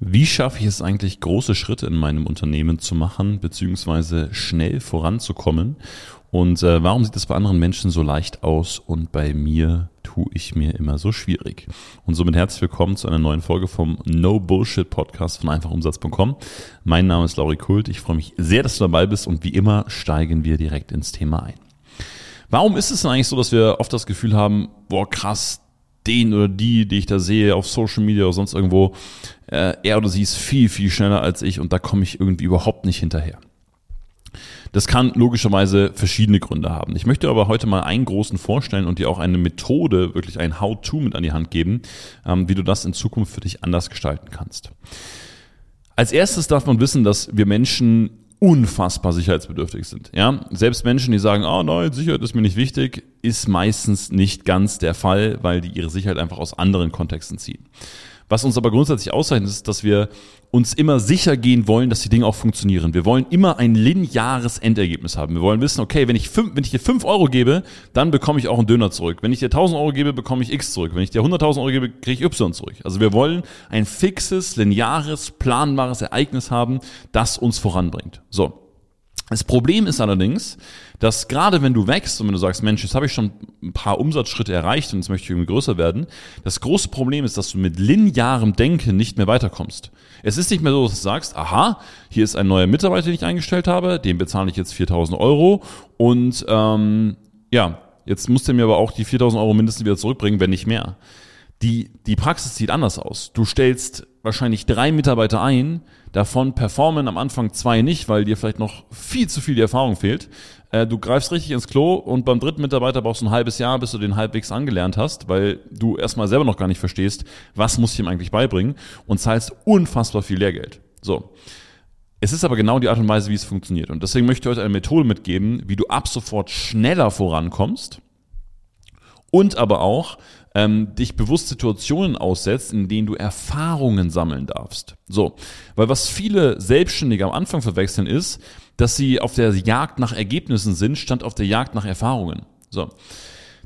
Wie schaffe ich es eigentlich, große Schritte in meinem Unternehmen zu machen, beziehungsweise schnell voranzukommen? Und äh, warum sieht es bei anderen Menschen so leicht aus und bei mir tue ich mir immer so schwierig? Und somit herzlich willkommen zu einer neuen Folge vom No Bullshit Podcast von einfachumsatz.com. Mein Name ist Lauri Kult. Ich freue mich sehr, dass du dabei bist und wie immer steigen wir direkt ins Thema ein. Warum ist es denn eigentlich so, dass wir oft das Gefühl haben, boah krass, den oder die, die ich da sehe auf Social Media oder sonst irgendwo, äh, er oder sie ist viel, viel schneller als ich und da komme ich irgendwie überhaupt nicht hinterher. Das kann logischerweise verschiedene Gründe haben. Ich möchte aber heute mal einen großen vorstellen und dir auch eine Methode, wirklich ein How-To mit an die Hand geben, ähm, wie du das in Zukunft für dich anders gestalten kannst. Als erstes darf man wissen, dass wir Menschen unfassbar sicherheitsbedürftig sind. Ja, selbst Menschen, die sagen, oh nein, Sicherheit ist mir nicht wichtig, ist meistens nicht ganz der Fall, weil die ihre Sicherheit einfach aus anderen Kontexten ziehen. Was uns aber grundsätzlich auszeichnet, ist, dass wir uns immer sicher gehen wollen, dass die Dinge auch funktionieren. Wir wollen immer ein lineares Endergebnis haben. Wir wollen wissen, okay, wenn ich, fünf, wenn ich dir fünf Euro gebe, dann bekomme ich auch einen Döner zurück. Wenn ich dir 1000 Euro gebe, bekomme ich X zurück. Wenn ich dir 100.000 Euro gebe, kriege ich Y zurück. Also wir wollen ein fixes, lineares, planbares Ereignis haben, das uns voranbringt. So. Das Problem ist allerdings, dass gerade wenn du wächst und wenn du sagst, Mensch, jetzt habe ich schon ein paar Umsatzschritte erreicht und jetzt möchte ich irgendwie größer werden, das große Problem ist, dass du mit linearem Denken nicht mehr weiterkommst. Es ist nicht mehr so, dass du sagst, aha, hier ist ein neuer Mitarbeiter, den ich eingestellt habe, dem bezahle ich jetzt 4000 Euro und ähm, ja, jetzt muss der mir aber auch die 4000 Euro mindestens wieder zurückbringen, wenn nicht mehr. Die, die Praxis sieht anders aus. Du stellst wahrscheinlich drei Mitarbeiter ein, davon performen am Anfang zwei nicht, weil dir vielleicht noch viel zu viel die Erfahrung fehlt. Äh, du greifst richtig ins Klo und beim dritten Mitarbeiter brauchst du ein halbes Jahr, bis du den halbwegs angelernt hast, weil du erstmal selber noch gar nicht verstehst, was muss ich ihm eigentlich beibringen und zahlst unfassbar viel Lehrgeld. So. Es ist aber genau die Art und Weise, wie es funktioniert. Und deswegen möchte ich heute eine Methode mitgeben, wie du ab sofort schneller vorankommst und aber auch ähm, dich bewusst Situationen aussetzt, in denen du Erfahrungen sammeln darfst. So, weil was viele Selbstständige am Anfang verwechseln ist, dass sie auf der Jagd nach Ergebnissen sind, statt auf der Jagd nach Erfahrungen. So,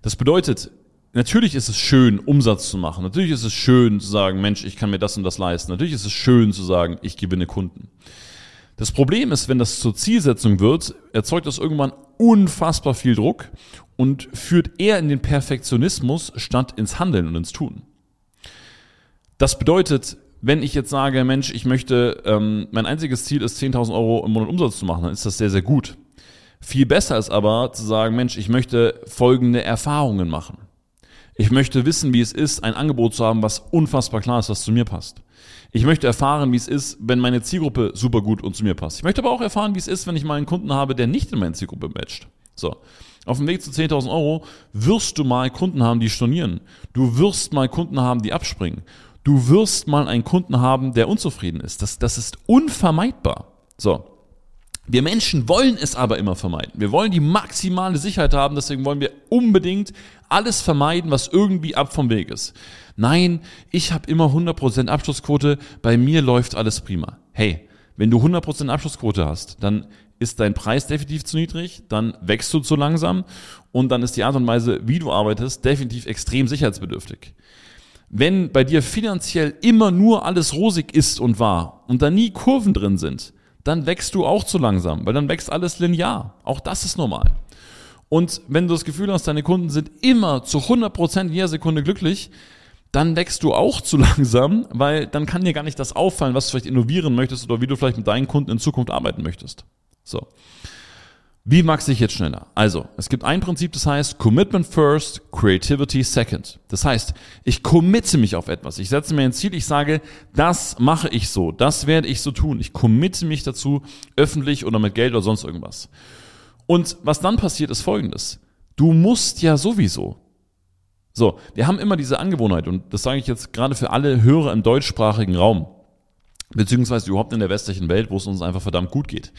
das bedeutet, natürlich ist es schön, Umsatz zu machen. Natürlich ist es schön zu sagen, Mensch, ich kann mir das und das leisten. Natürlich ist es schön zu sagen, ich gewinne Kunden. Das Problem ist, wenn das zur Zielsetzung wird, erzeugt das irgendwann unfassbar viel Druck und führt eher in den Perfektionismus statt ins Handeln und ins Tun. Das bedeutet, wenn ich jetzt sage, Mensch, ich möchte, ähm, mein einziges Ziel ist 10.000 Euro im Monat Umsatz zu machen, dann ist das sehr, sehr gut. Viel besser ist aber zu sagen, Mensch, ich möchte folgende Erfahrungen machen. Ich möchte wissen, wie es ist, ein Angebot zu haben, was unfassbar klar ist, was zu mir passt. Ich möchte erfahren, wie es ist, wenn meine Zielgruppe super gut und zu mir passt. Ich möchte aber auch erfahren, wie es ist, wenn ich mal einen Kunden habe, der nicht in meine Zielgruppe matcht. So. Auf dem Weg zu 10.000 Euro wirst du mal Kunden haben, die stornieren. Du wirst mal Kunden haben, die abspringen. Du wirst mal einen Kunden haben, der unzufrieden ist. Das, das ist unvermeidbar. So. Wir Menschen wollen es aber immer vermeiden. Wir wollen die maximale Sicherheit haben, deswegen wollen wir unbedingt alles vermeiden, was irgendwie ab vom Weg ist. Nein, ich habe immer 100% Abschlussquote, bei mir läuft alles prima. Hey, wenn du 100% Abschlussquote hast, dann ist dein Preis definitiv zu niedrig, dann wächst du zu langsam und dann ist die Art und Weise, wie du arbeitest, definitiv extrem sicherheitsbedürftig. Wenn bei dir finanziell immer nur alles rosig ist und war und da nie Kurven drin sind, dann wächst du auch zu langsam, weil dann wächst alles linear. Auch das ist normal. Und wenn du das Gefühl hast, deine Kunden sind immer zu 100% in jeder Sekunde glücklich, dann wächst du auch zu langsam, weil dann kann dir gar nicht das auffallen, was du vielleicht innovieren möchtest oder wie du vielleicht mit deinen Kunden in Zukunft arbeiten möchtest. So. Wie wachse ich jetzt schneller? Also, es gibt ein Prinzip, das heißt Commitment first, Creativity second. Das heißt, ich committe mich auf etwas. Ich setze mir ein Ziel, ich sage, das mache ich so, das werde ich so tun. Ich committe mich dazu, öffentlich oder mit Geld oder sonst irgendwas. Und was dann passiert, ist folgendes. Du musst ja sowieso. So, wir haben immer diese Angewohnheit, und das sage ich jetzt gerade für alle Hörer im deutschsprachigen Raum, beziehungsweise überhaupt in der westlichen Welt, wo es uns einfach verdammt gut geht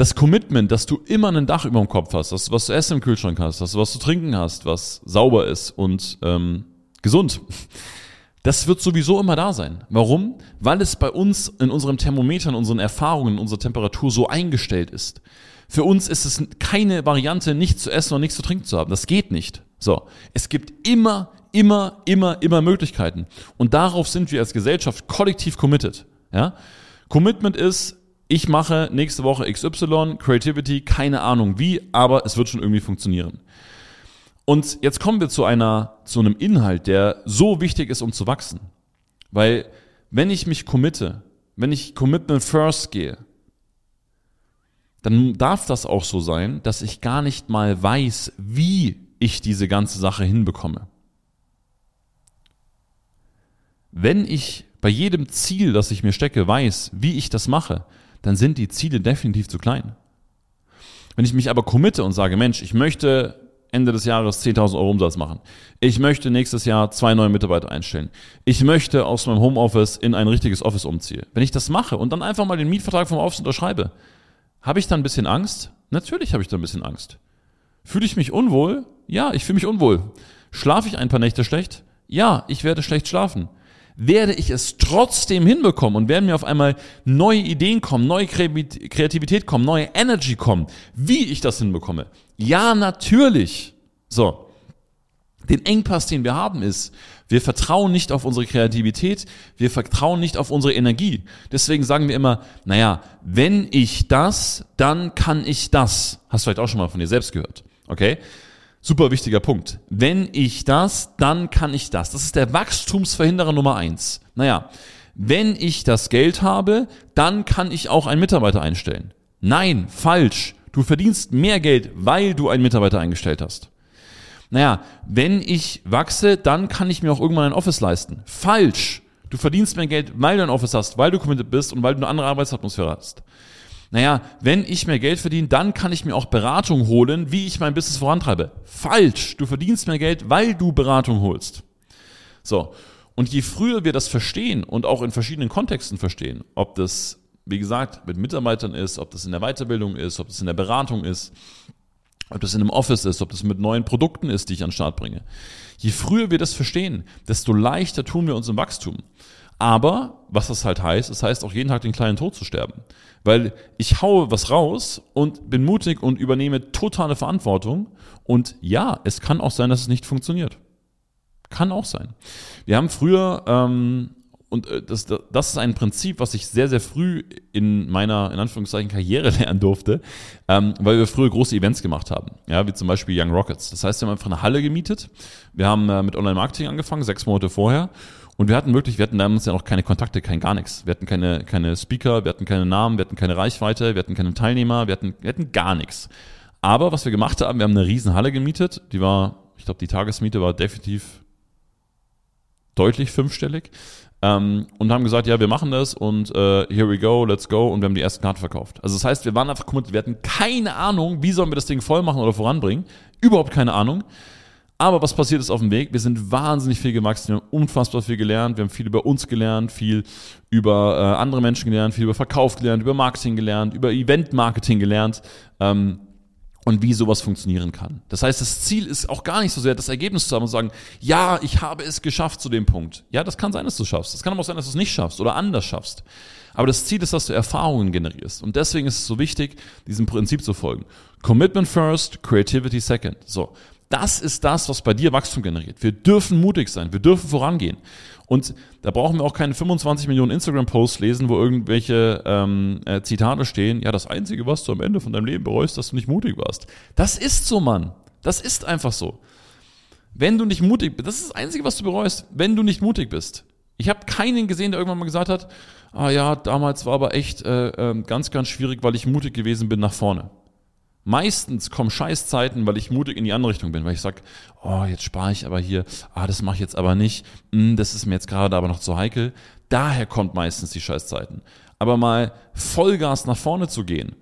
das Commitment, dass du immer ein Dach über dem Kopf hast, dass du was zu essen im Kühlschrank hast, dass du was zu trinken hast, was sauber ist und ähm, gesund, das wird sowieso immer da sein. Warum? Weil es bei uns in unserem Thermometer, in unseren Erfahrungen, in unserer Temperatur so eingestellt ist. Für uns ist es keine Variante, nichts zu essen und nichts zu trinken zu haben. Das geht nicht. So. Es gibt immer, immer, immer, immer Möglichkeiten. Und darauf sind wir als Gesellschaft kollektiv committed. Ja? Commitment ist, ich mache nächste Woche XY, Creativity, keine Ahnung wie, aber es wird schon irgendwie funktionieren. Und jetzt kommen wir zu einer, zu einem Inhalt, der so wichtig ist, um zu wachsen. Weil, wenn ich mich committe, wenn ich Commitment First gehe, dann darf das auch so sein, dass ich gar nicht mal weiß, wie ich diese ganze Sache hinbekomme. Wenn ich bei jedem Ziel, das ich mir stecke, weiß, wie ich das mache, dann sind die Ziele definitiv zu klein. Wenn ich mich aber committe und sage, Mensch, ich möchte Ende des Jahres 10.000 Euro Umsatz machen. Ich möchte nächstes Jahr zwei neue Mitarbeiter einstellen. Ich möchte aus meinem Homeoffice in ein richtiges Office umziehen. Wenn ich das mache und dann einfach mal den Mietvertrag vom Office unterschreibe, habe ich dann ein bisschen Angst? Natürlich habe ich da ein bisschen Angst. Fühle ich mich unwohl? Ja, ich fühle mich unwohl. Schlafe ich ein paar Nächte schlecht? Ja, ich werde schlecht schlafen werde ich es trotzdem hinbekommen und werden mir auf einmal neue Ideen kommen, neue Kreativität kommen, neue Energy kommen, wie ich das hinbekomme. Ja, natürlich. So. Den Engpass, den wir haben, ist, wir vertrauen nicht auf unsere Kreativität, wir vertrauen nicht auf unsere Energie. Deswegen sagen wir immer, naja, wenn ich das, dann kann ich das. Hast du vielleicht auch schon mal von dir selbst gehört. Okay? Super wichtiger Punkt. Wenn ich das, dann kann ich das. Das ist der Wachstumsverhinderer Nummer eins. Naja, wenn ich das Geld habe, dann kann ich auch einen Mitarbeiter einstellen. Nein, falsch. Du verdienst mehr Geld, weil du einen Mitarbeiter eingestellt hast. Naja, wenn ich wachse, dann kann ich mir auch irgendwann ein Office leisten. Falsch. Du verdienst mehr Geld, weil du ein Office hast, weil du committed bist und weil du eine andere Arbeitsatmosphäre hast naja, wenn ich mehr Geld verdiene, dann kann ich mir auch Beratung holen, wie ich mein Business vorantreibe. Falsch. Du verdienst mehr Geld, weil du Beratung holst. So. Und je früher wir das verstehen und auch in verschiedenen Kontexten verstehen, ob das, wie gesagt, mit Mitarbeitern ist, ob das in der Weiterbildung ist, ob das in der Beratung ist, ob das in einem Office ist, ob das mit neuen Produkten ist, die ich an den Start bringe. Je früher wir das verstehen, desto leichter tun wir uns im Wachstum. Aber, was das halt heißt, es heißt auch jeden Tag den kleinen Tod zu sterben. Weil ich haue was raus und bin mutig und übernehme totale Verantwortung. Und ja, es kann auch sein, dass es nicht funktioniert. Kann auch sein. Wir haben früher, ähm, und äh, das, das ist ein Prinzip, was ich sehr, sehr früh in meiner, in Anführungszeichen, Karriere lernen durfte, ähm, weil wir früher große Events gemacht haben. Ja, wie zum Beispiel Young Rockets. Das heißt, wir haben einfach eine Halle gemietet. Wir haben äh, mit Online-Marketing angefangen, sechs Monate vorher. Und wir hatten wirklich, wir hatten damals ja noch keine Kontakte, kein gar nichts. Wir hatten keine, keine Speaker, wir hatten keine Namen, wir hatten keine Reichweite, wir hatten keine Teilnehmer, wir hatten, wir hatten gar nichts. Aber was wir gemacht haben, wir haben eine riesen Halle gemietet, die war, ich glaube, die Tagesmiete war definitiv deutlich fünfstellig. Ähm, und haben gesagt, ja, wir machen das und äh, here we go, let's go und wir haben die ersten Karten verkauft. Also das heißt, wir waren einfach committed, wir hatten keine Ahnung, wie sollen wir das Ding voll machen oder voranbringen. Überhaupt keine Ahnung. Aber was passiert ist auf dem Weg? Wir sind wahnsinnig viel gewachsen, wir haben unfassbar viel gelernt, wir haben viel über uns gelernt, viel über äh, andere Menschen gelernt, viel über Verkauf gelernt, über Marketing gelernt, über Event-Marketing gelernt ähm, und wie sowas funktionieren kann. Das heißt, das Ziel ist auch gar nicht so sehr, das Ergebnis zu haben und zu sagen, ja, ich habe es geschafft zu dem Punkt. Ja, das kann sein, dass du es schaffst. Das kann aber auch sein, dass du es nicht schaffst oder anders schaffst. Aber das Ziel ist, dass du Erfahrungen generierst. Und deswegen ist es so wichtig, diesem Prinzip zu folgen. Commitment first, Creativity second. So. Das ist das, was bei dir Wachstum generiert. Wir dürfen mutig sein, wir dürfen vorangehen. Und da brauchen wir auch keine 25 Millionen Instagram-Posts lesen, wo irgendwelche ähm, äh, Zitate stehen. Ja, das Einzige, was du am Ende von deinem Leben bereust, dass du nicht mutig warst. Das ist so, Mann. Das ist einfach so. Wenn du nicht mutig bist, das ist das Einzige, was du bereust, wenn du nicht mutig bist. Ich habe keinen gesehen, der irgendwann mal gesagt hat, ah ja, damals war aber echt äh, äh, ganz, ganz schwierig, weil ich mutig gewesen bin nach vorne. Meistens kommen Scheißzeiten, weil ich mutig in die andere Richtung bin, weil ich sag, oh, jetzt spare ich aber hier, ah, das mache ich jetzt aber nicht, hm, das ist mir jetzt gerade aber noch zu heikel. Daher kommt meistens die Scheißzeiten. Aber mal Vollgas nach vorne zu gehen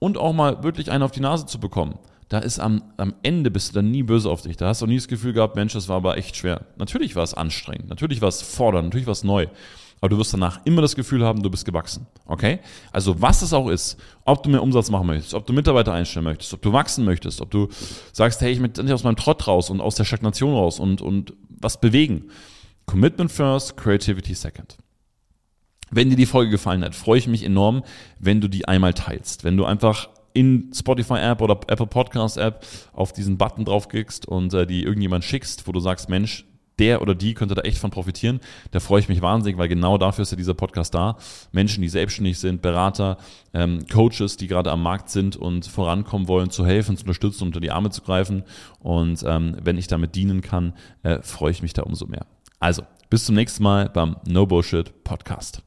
und auch mal wirklich einen auf die Nase zu bekommen, da ist am, am Ende bist du dann nie böse auf dich. Da hast du nie das Gefühl gehabt, Mensch, das war aber echt schwer. Natürlich war es anstrengend, natürlich war es fordernd, natürlich war es neu aber du wirst danach immer das Gefühl haben, du bist gewachsen. Okay? Also was es auch ist, ob du mehr Umsatz machen möchtest, ob du Mitarbeiter einstellen möchtest, ob du wachsen möchtest, ob du sagst, hey, ich möchte endlich aus meinem Trott raus und aus der Stagnation raus und, und was bewegen. Commitment first, Creativity second. Wenn dir die Folge gefallen hat, freue ich mich enorm, wenn du die einmal teilst. Wenn du einfach in Spotify App oder Apple Podcast App auf diesen Button draufklickst und äh, die irgendjemand schickst, wo du sagst, Mensch, der oder die könnte da echt von profitieren. Da freue ich mich wahnsinnig, weil genau dafür ist ja dieser Podcast da. Menschen, die selbstständig sind, Berater, ähm, Coaches, die gerade am Markt sind und vorankommen wollen, zu helfen, zu unterstützen, unter die Arme zu greifen. Und ähm, wenn ich damit dienen kann, äh, freue ich mich da umso mehr. Also, bis zum nächsten Mal beim No Bullshit Podcast.